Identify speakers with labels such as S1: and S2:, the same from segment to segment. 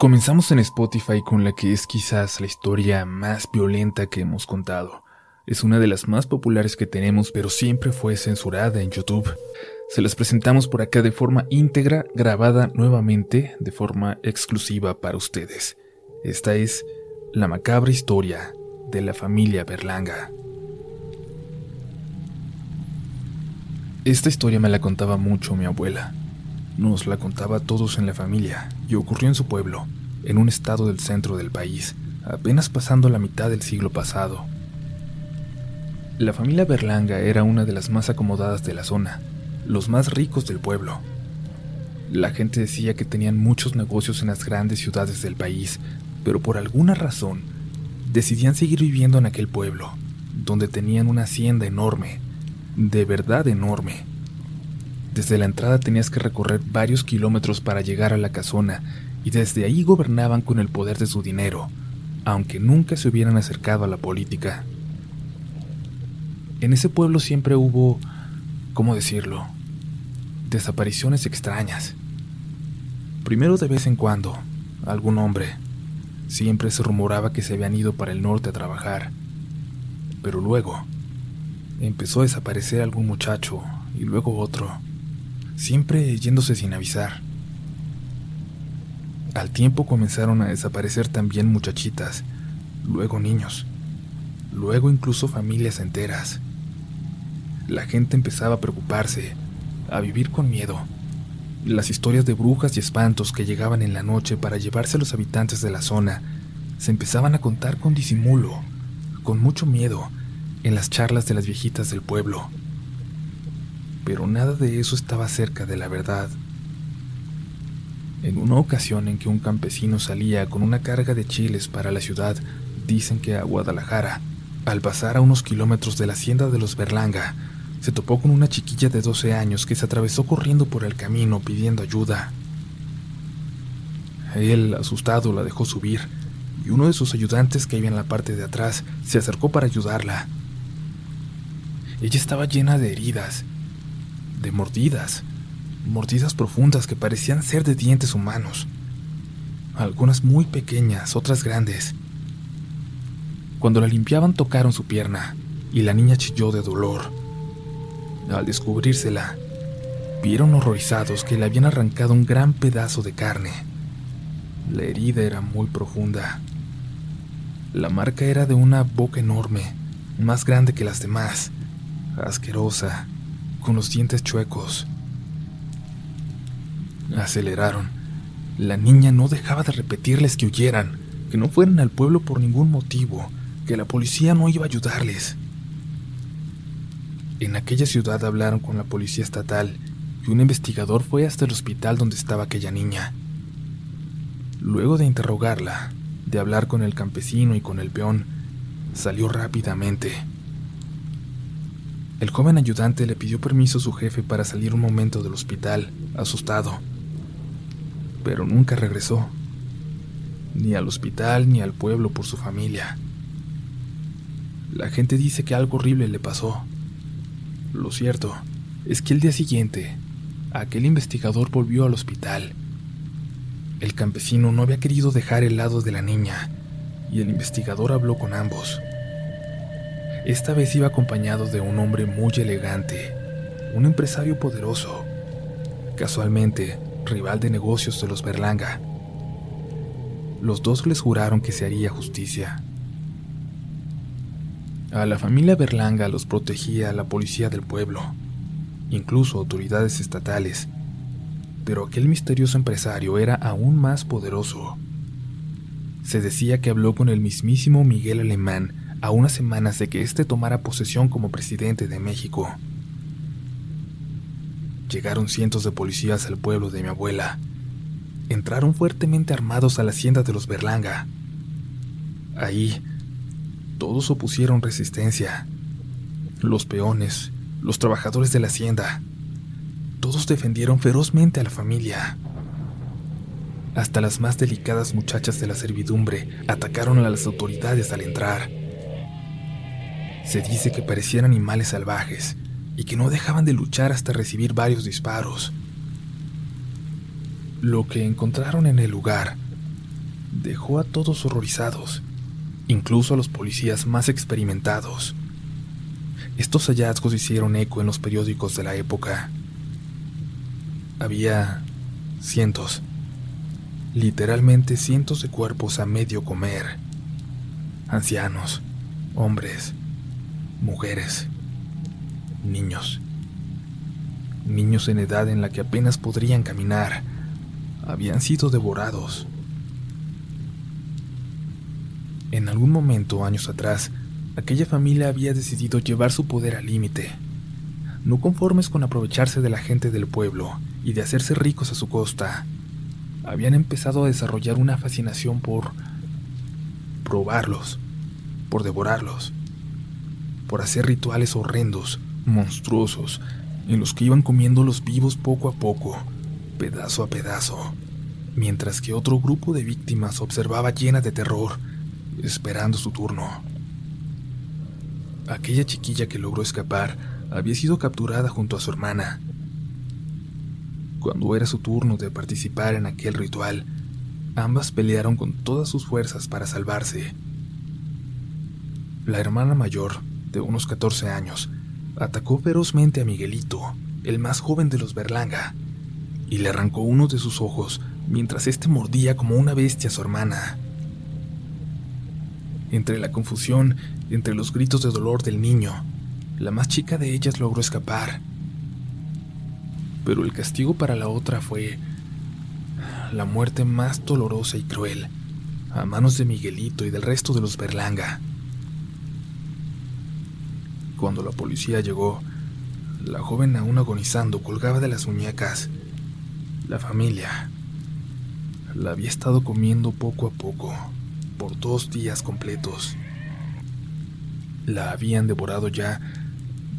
S1: Comenzamos en Spotify con la que es quizás la historia más violenta que hemos contado. Es una de las más populares que tenemos, pero siempre fue censurada en YouTube. Se las presentamos por acá de forma íntegra, grabada nuevamente de forma exclusiva para ustedes. Esta es la macabra historia de la familia Berlanga. Esta historia me la contaba mucho mi abuela. Nos la contaba a todos en la familia y ocurrió en su pueblo, en un estado del centro del país, apenas pasando la mitad del siglo pasado. La familia Berlanga era una de las más acomodadas de la zona, los más ricos del pueblo. La gente decía que tenían muchos negocios en las grandes ciudades del país, pero por alguna razón decidían seguir viviendo en aquel pueblo, donde tenían una hacienda enorme, de verdad enorme. Desde la entrada tenías que recorrer varios kilómetros para llegar a la casona y desde ahí gobernaban con el poder de su dinero, aunque nunca se hubieran acercado a la política. En ese pueblo siempre hubo, ¿cómo decirlo?, desapariciones extrañas. Primero de vez en cuando, algún hombre. Siempre se rumoraba que se habían ido para el norte a trabajar. Pero luego, empezó a desaparecer algún muchacho y luego otro, siempre yéndose sin avisar. Al tiempo comenzaron a desaparecer también muchachitas, luego niños, luego incluso familias enteras. La gente empezaba a preocuparse, a vivir con miedo. Las historias de brujas y espantos que llegaban en la noche para llevarse a los habitantes de la zona se empezaban a contar con disimulo, con mucho miedo, en las charlas de las viejitas del pueblo. Pero nada de eso estaba cerca de la verdad. En una ocasión en que un campesino salía con una carga de chiles para la ciudad, dicen que a Guadalajara, al pasar a unos kilómetros de la hacienda de los Berlanga, se topó con una chiquilla de 12 años que se atravesó corriendo por el camino pidiendo ayuda. Él, asustado, la dejó subir, y uno de sus ayudantes que iba en la parte de atrás se acercó para ayudarla. Ella estaba llena de heridas, de mordidas, mordidas profundas que parecían ser de dientes humanos, algunas muy pequeñas, otras grandes. Cuando la limpiaban tocaron su pierna y la niña chilló de dolor. Al descubrírsela, vieron horrorizados que le habían arrancado un gran pedazo de carne. La herida era muy profunda. La marca era de una boca enorme, más grande que las demás, asquerosa, con los dientes chuecos. Aceleraron. La niña no dejaba de repetirles que huyeran, que no fueran al pueblo por ningún motivo, que la policía no iba a ayudarles. En aquella ciudad hablaron con la policía estatal y un investigador fue hasta el hospital donde estaba aquella niña. Luego de interrogarla, de hablar con el campesino y con el peón, salió rápidamente. El joven ayudante le pidió permiso a su jefe para salir un momento del hospital, asustado pero nunca regresó, ni al hospital ni al pueblo por su familia. La gente dice que algo horrible le pasó. Lo cierto es que el día siguiente, aquel investigador volvió al hospital. El campesino no había querido dejar el lado de la niña y el investigador habló con ambos. Esta vez iba acompañado de un hombre muy elegante, un empresario poderoso. Casualmente, rival de negocios de los Berlanga. Los dos les juraron que se haría justicia. A la familia Berlanga los protegía la policía del pueblo, incluso autoridades estatales, pero aquel misterioso empresario era aún más poderoso. Se decía que habló con el mismísimo Miguel Alemán a unas semanas de que éste tomara posesión como presidente de México. Llegaron cientos de policías al pueblo de mi abuela. Entraron fuertemente armados a la hacienda de los Berlanga. Ahí, todos opusieron resistencia. Los peones, los trabajadores de la hacienda, todos defendieron ferozmente a la familia. Hasta las más delicadas muchachas de la servidumbre atacaron a las autoridades al entrar. Se dice que parecían animales salvajes, y que no dejaban de luchar hasta recibir varios disparos. Lo que encontraron en el lugar dejó a todos horrorizados, incluso a los policías más experimentados. Estos hallazgos hicieron eco en los periódicos de la época. Había cientos, literalmente cientos de cuerpos a medio comer. Ancianos, hombres, mujeres, niños. Niños en edad en la que apenas podrían caminar habían sido devorados. En algún momento, años atrás, aquella familia había decidido llevar su poder al límite. No conformes con aprovecharse de la gente del pueblo y de hacerse ricos a su costa, habían empezado a desarrollar una fascinación por probarlos, por devorarlos, por hacer rituales horrendos, monstruosos, en los que iban comiendo los vivos poco a poco, pedazo a pedazo, mientras que otro grupo de víctimas observaba llena de terror esperando su turno. Aquella chiquilla que logró escapar había sido capturada junto a su hermana. Cuando era su turno de participar en aquel ritual, ambas pelearon con todas sus fuerzas para salvarse. La hermana mayor, de unos 14 años, atacó ferozmente a Miguelito, el más joven de los Berlanga, y le arrancó uno de sus ojos mientras éste mordía como una bestia a su hermana. Entre la confusión, entre los gritos de dolor del niño, la más chica de ellas logró escapar. Pero el castigo para la otra fue la muerte más dolorosa y cruel, a manos de Miguelito y del resto de los Berlanga. Cuando la policía llegó, la joven aún agonizando colgaba de las muñecas. La familia la había estado comiendo poco a poco por dos días completos. La habían devorado ya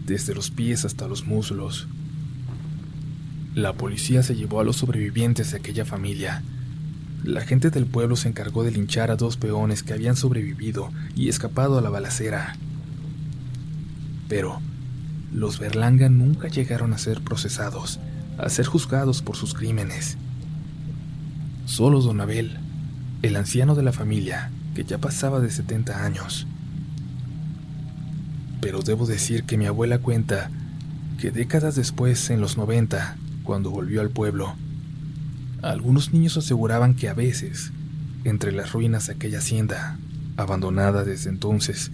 S1: desde los pies hasta los muslos. La policía se llevó a los sobrevivientes de aquella familia. La gente del pueblo se encargó de linchar a dos peones que habían sobrevivido y escapado a la balacera. Pero los Berlanga nunca llegaron a ser procesados, a ser juzgados por sus crímenes. Solo Don Abel, el anciano de la familia, que ya pasaba de 70 años. Pero debo decir que mi abuela cuenta que décadas después, en los 90, cuando volvió al pueblo, algunos niños aseguraban que a veces, entre las ruinas de aquella hacienda, abandonada desde entonces,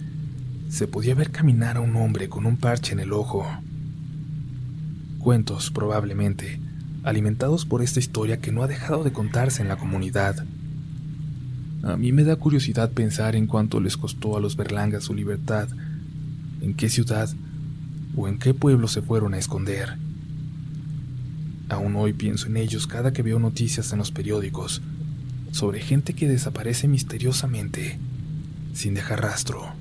S1: se podía ver caminar a un hombre con un parche en el ojo. Cuentos, probablemente, alimentados por esta historia que no ha dejado de contarse en la comunidad. A mí me da curiosidad pensar en cuánto les costó a los Berlangas su libertad, en qué ciudad o en qué pueblo se fueron a esconder. Aún hoy pienso en ellos cada que veo noticias en los periódicos sobre gente que desaparece misteriosamente, sin dejar rastro.